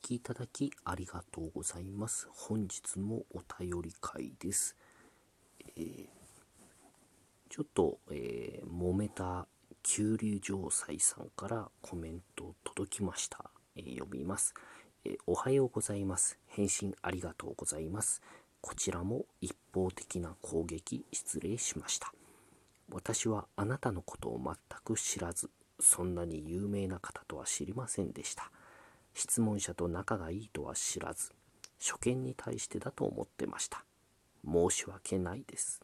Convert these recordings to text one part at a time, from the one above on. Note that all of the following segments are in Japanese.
きいただきありがとうございます。本日もお便り会です。えー、ちょっと、えー、揉めた九龍城西さんからコメント届きました。えー、読みます、えおはようございます。返信ありがとうございます。こちらも一方的な攻撃失礼しました。私はあなたのことを全く知らず、そんなに有名な方とは知りませんでした。質問者と仲がいいとは知らず、初見に対してだと思ってました。申し訳ないです。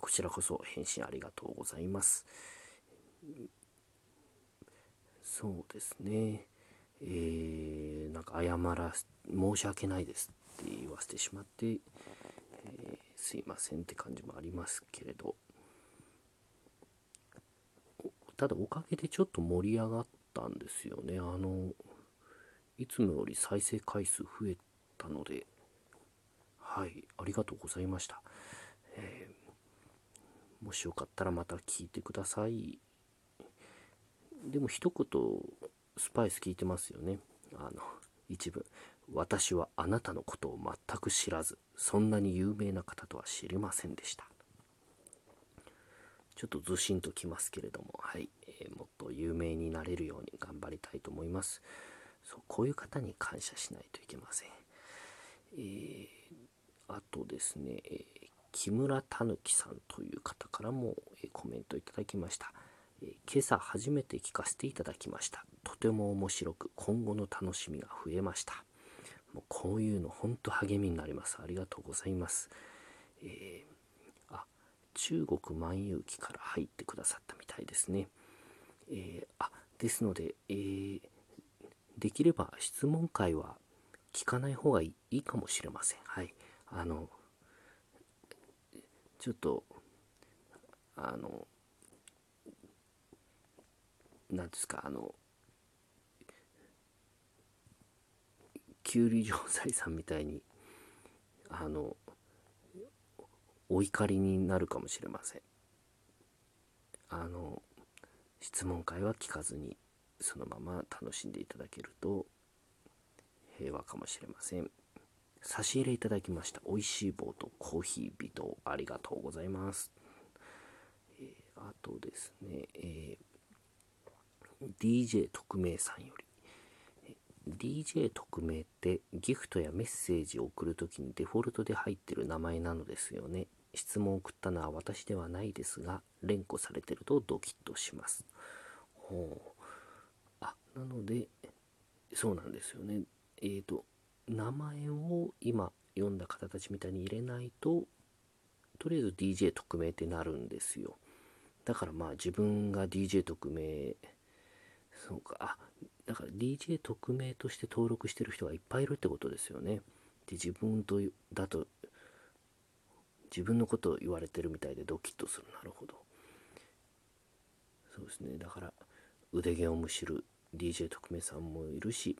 こちらこそ返信ありがとうございます。そうですね。えー、なんか謝ら申し訳ないですって言わせてしまって、えー、すいませんって感じもありますけれど、ただおかげでちょっと盛り上がったんですよね。あの、いつもより再生回数増えたので、はい、ありがとうございました。えー、もしよかったらまた聞いてください。でも一言、スパイス聞いてますよね。あの、一部。私はあなたのことを全く知らず、そんなに有名な方とは知りませんでした。ちょっとずしんときますけれども、はい、えー、もっと有名になれるように頑張りたいと思います。そうこういう方に感謝しないといけません。えー、あとですね、えー、木村たぬきさんという方からも、えコメントいただきました。え今朝初めて聞かせていただきました。とても面白く、今後の楽しみが増えました。もうこういうの本当励みになります。ありがとうございます。えー中国万有記から入ってくださったみたいですね。えー、あですので、えー、できれば質問会は聞かない方がいいかもしれません。はい。あの、ちょっと、あの、なんですか、あの、きゅうり城西さんみたいに、あの、お怒りになるかもしれませんあの質問会は聞かずにそのまま楽しんでいただけると平和かもしれません差し入れいただきました美味しい棒とコーヒービトありがとうございます、えー、あとですね、えー、DJ 特命さんより DJ 特命ってギフトやメッセージを送るときにデフォルトで入ってる名前なのですよね。質問を送ったのは私ではないですが、連呼されてるとドキッとします。ほう。なので、そうなんですよね。えっ、ー、と、名前を今読んだ方たちみたいに入れないと、とりあえず DJ 特命ってなるんですよ。だからまあ自分が DJ 特命、そうか、あ、だから DJ 特命として登録してる人がいっぱいいるってことですよね。で、自分とだと自分のことを言われてるみたいでドキッとするなるほどそうですねだから腕毛をむしる DJ 特命さんもいるし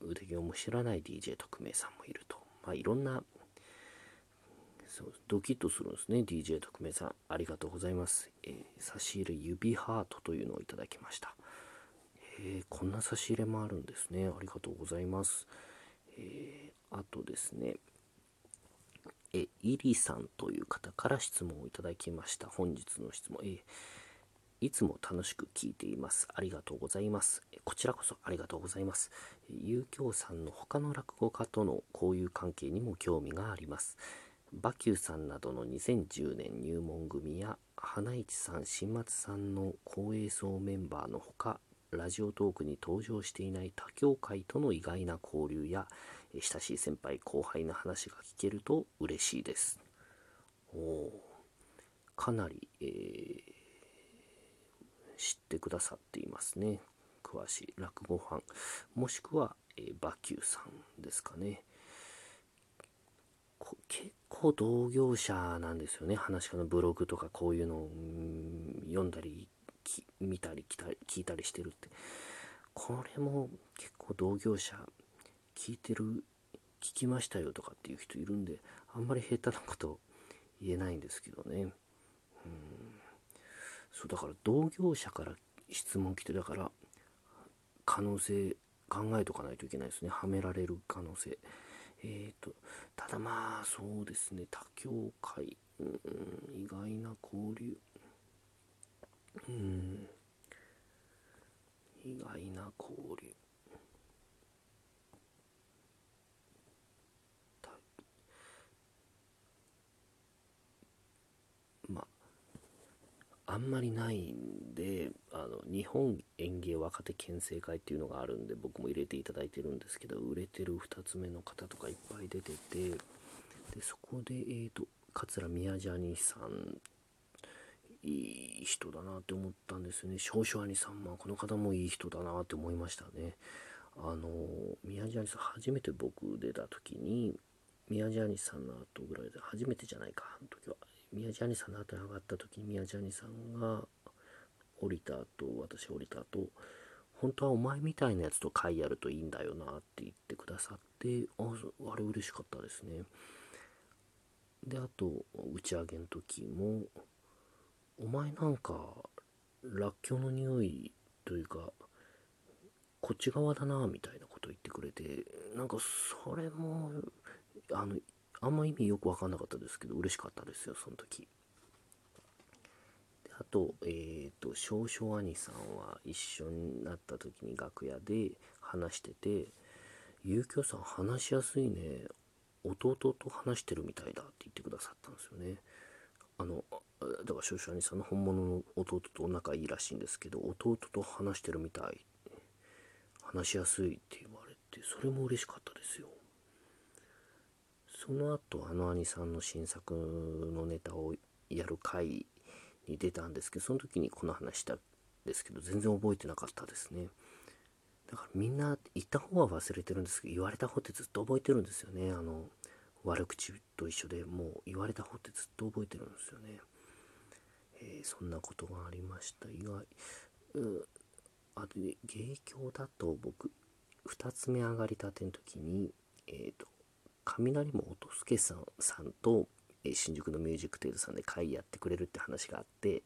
腕毛をむしらない DJ 特命さんもいると。まあいろんなそうドキッとするんですね。DJ 特命さんありがとうございます、えー、差し入れ指ハートというのをいただきました。えー、こんな差し入れもあるんですね。ありがとうございます。えー、あとですねえ、イリさんという方から質問をいただきました。本日の質問、えいつも楽しく聞いています。ありがとうございます。こちらこそありがとうございます。遊興さんの他の落語家との交友関係にも興味があります。馬球さんなどの2010年入門組や花市さん、新松さんの公営層メンバーのほか、ラジオトークに登場していない他協会との意外な交流や親しい先輩後輩の話が聞けると嬉しいですおかなり、えー、知ってくださっていますね。詳しい落語ファンもしくは、えー、馬球さんですかね。結構同業者なんですよね。話し家のブログとかこういうのを読んだり見たり聞いたりしてるって。これも結構同業者聞いてる聞きましたよとかっていう人いるんであんまり下手なこと言えないんですけどね。うん。そうだから同業者から質問来てだから可能性考えとかないといけないですね。はめられる可能性。えーと、ただまあそうですね。他協会、うん、意外な交流。うん。意外な交流まああんまりないんであの日本園芸若手県政会っていうのがあるんで僕も入れていただいてるんですけど売れてる2つ目の方とかいっぱい出ててでそこでえーと桂宮ジャニーさんいい人だなって思ったんですよね。少々兄さんまあこの方もいい人だなって思いましたね。あの宮地兄さん初めて僕出た時に宮地兄さんの後ぐらいで初めてじゃないかあの時は。宮地兄さんの後に上がった時に宮地兄さんが降りた後私降りた後本当はお前みたいなやつと会やるといいんだよなって言ってくださってああれ嬉しかったですね。であと打ち上げの時もお前なんからっきょうの匂いというかこっち側だなみたいなこと言ってくれてなんかそれもあのあんま意味よく分かんなかったですけど嬉しかったですよその時。あとえっ、ー、と少々兄さんは一緒になった時に楽屋で話してて「ゆうきょさん話しやすいね弟と話してるみたいだ」って言ってくださったんですよね。あのだから少々兄さんの本物の弟と仲いいらしいんですけど弟と話してるみたい。話しやすいって言われてそれも嬉しかったですよ。その後あの兄さんの新作のネタをやる回に出たんですけどその時にこの話したんですけど全然覚えてなかったですねだからみんな言った方は忘れてるんですけど言われた方ってずっと覚えてるんですよねあの悪口と一緒でもう言われた方ってずっと覚えてるんですよね。えー、そんなことがありました。意外。うあとで、芸協だと僕、2つ目上がりたての時に、えっ、ー、と、雷も音助さんさんと、え、新宿のミュージックテールさんで会やってくれるって話があって、で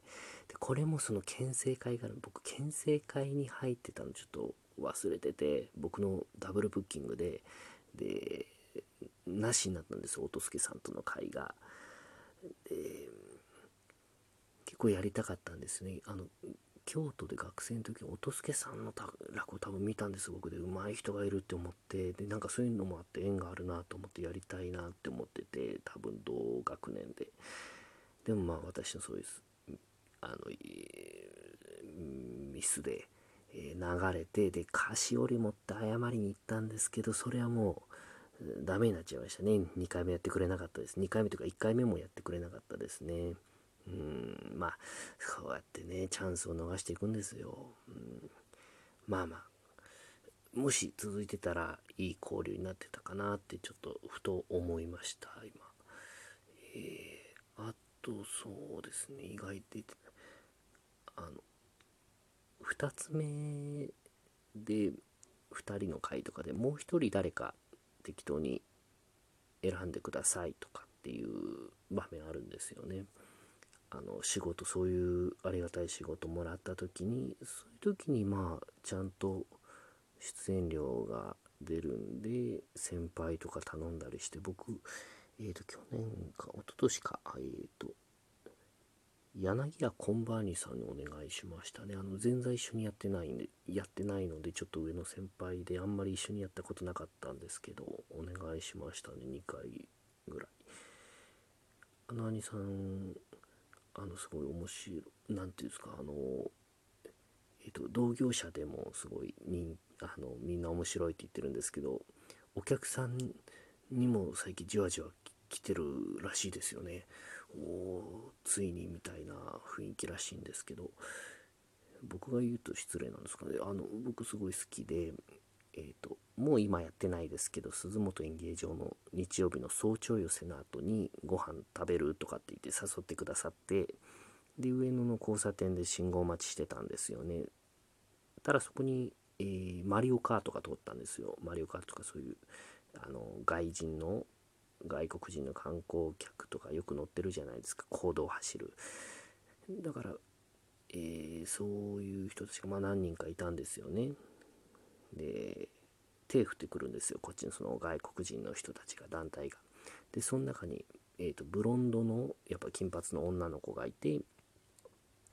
これもその県政会が僕、県政会に入ってたのちょっと忘れてて、僕のダブルブッキングで、で、なしになったんです音助さんとの会が。で結構やりたかったんですね。あの京都で学生の時音助さんの落語多分見たんです僕で上手い人がいるって思ってでなんかそういうのもあって縁があるなと思ってやりたいなって思ってて多分同学年ででもまあ私のそういうあのミスで、え流れてで菓子折り持って謝りに行ったんですけどそれはもうダメになっちゃいましたね。2回目やってくれなかったです。2回目というか1回目もやってくれなかったですね。うん、まあ、そうやってね、チャンスを逃していくんですよ。うん、まあまあ、もし続いてたらいい交流になってたかなってちょっとふと思いました、今。えー、あとそうですね、意外ってあの、2つ目で2人の回とかでもう1人誰か適当に選んでくださいとかっていう場面あるんですよね。あの仕事そういうありがたい仕事もらった時にそういう時にまあちゃんと出演料が出るんで先輩とか頼んだりして僕えっ、ー、と去年か一昨年かえっ、ー、と柳家コンバーニさんにお願いしましたね。あの、全然一緒にやってないんで、やってないので、ちょっと上の先輩で、あんまり一緒にやったことなかったんですけど、お願いしましたね、2回ぐらい。あの兄さん、あの、すごい面白い、なんていうんですか、あの、えっ、と、同業者でもすごいみあの、みんな面白いって言ってるんですけど、お客さんにも最近じわじわ来てるらしいですよね。おついにみたいな雰囲気らしいんですけど僕が言うと失礼なんですかねあの僕すごい好きでえっ、ー、ともう今やってないですけど鈴本演芸場の日曜日の早朝寄せの後にご飯食べるとかって言って誘ってくださってで上野の交差点で信号待ちしてたんですよね。ただそこに、えー、マリオカートが通ったんですよ。マリオカートとかそういうあの外人の外国人の観光客とかよく乗ってるじゃないですか。公道を走る。だから、えー、そういう人たちがまあ何人かいたんですよね。で手振ってくるんですよこっちのその外国人の人たちが団体が。でその中に、えーと、ブロンドのやっぱ金髪の女の子がいて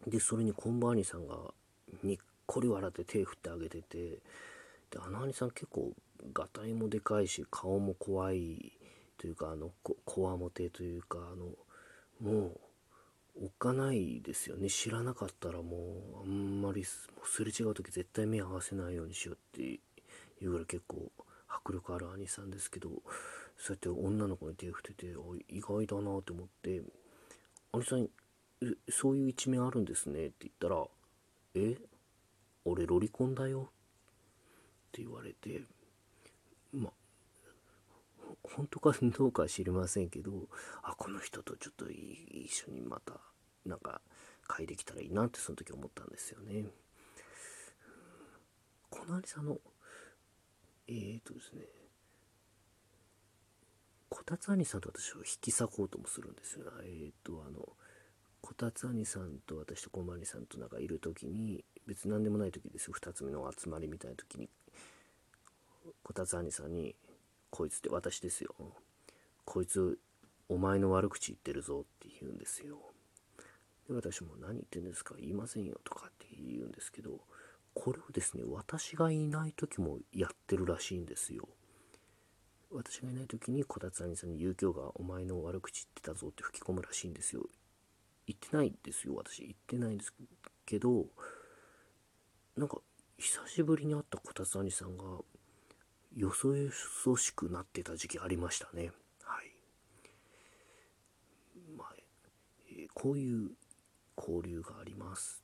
でそれにコンバーニさんがにっこり笑って手振ってあげててであの兄さん結構がたいもでかいし顔も怖いというかあのこわもてというかあのもうおっかないですよね。知らなかったらもうあんまりすれ違う時絶対目合わせないようにしようっていうぐらい結構迫力ある兄さんですけどそうやって女の子に手を振ってて意外だなと思って「兄さんそういう一面あるんですね」って言ったら「え俺ロリコンだよ」って言われて。まあ本当かどうかは知りませんけどあこの人とちょっと一緒にまたなんか会できたらいいなってその時思ったんですよね。この兄さんのえーとですねこたつ兄さんと私を引き裂こうともするんですよ。えーとあのこたつ兄さんと私とこまりさんとなんかいる時に別に何でもない時ですよ2つ目の集まりみたいな時にこたつ兄さんにこいつって私ですよ。こいつ、お前の悪口言ってるぞって言うんですよ。で、私も何言ってんですか言いませんよとかって言うんですけど、これをですね、私がいない時もやってるらしいんですよ。私がいない時にこたつ兄さんに遊興がお前の悪口言ってたぞって吹き込むらしいんですよ。言ってないんですよ、私。言ってないんですけど、なんか、久しぶりに会ったこたつ兄さんが、よそよそしくなってた時期ありましたね。はい。まあ、え、こういう交流があります。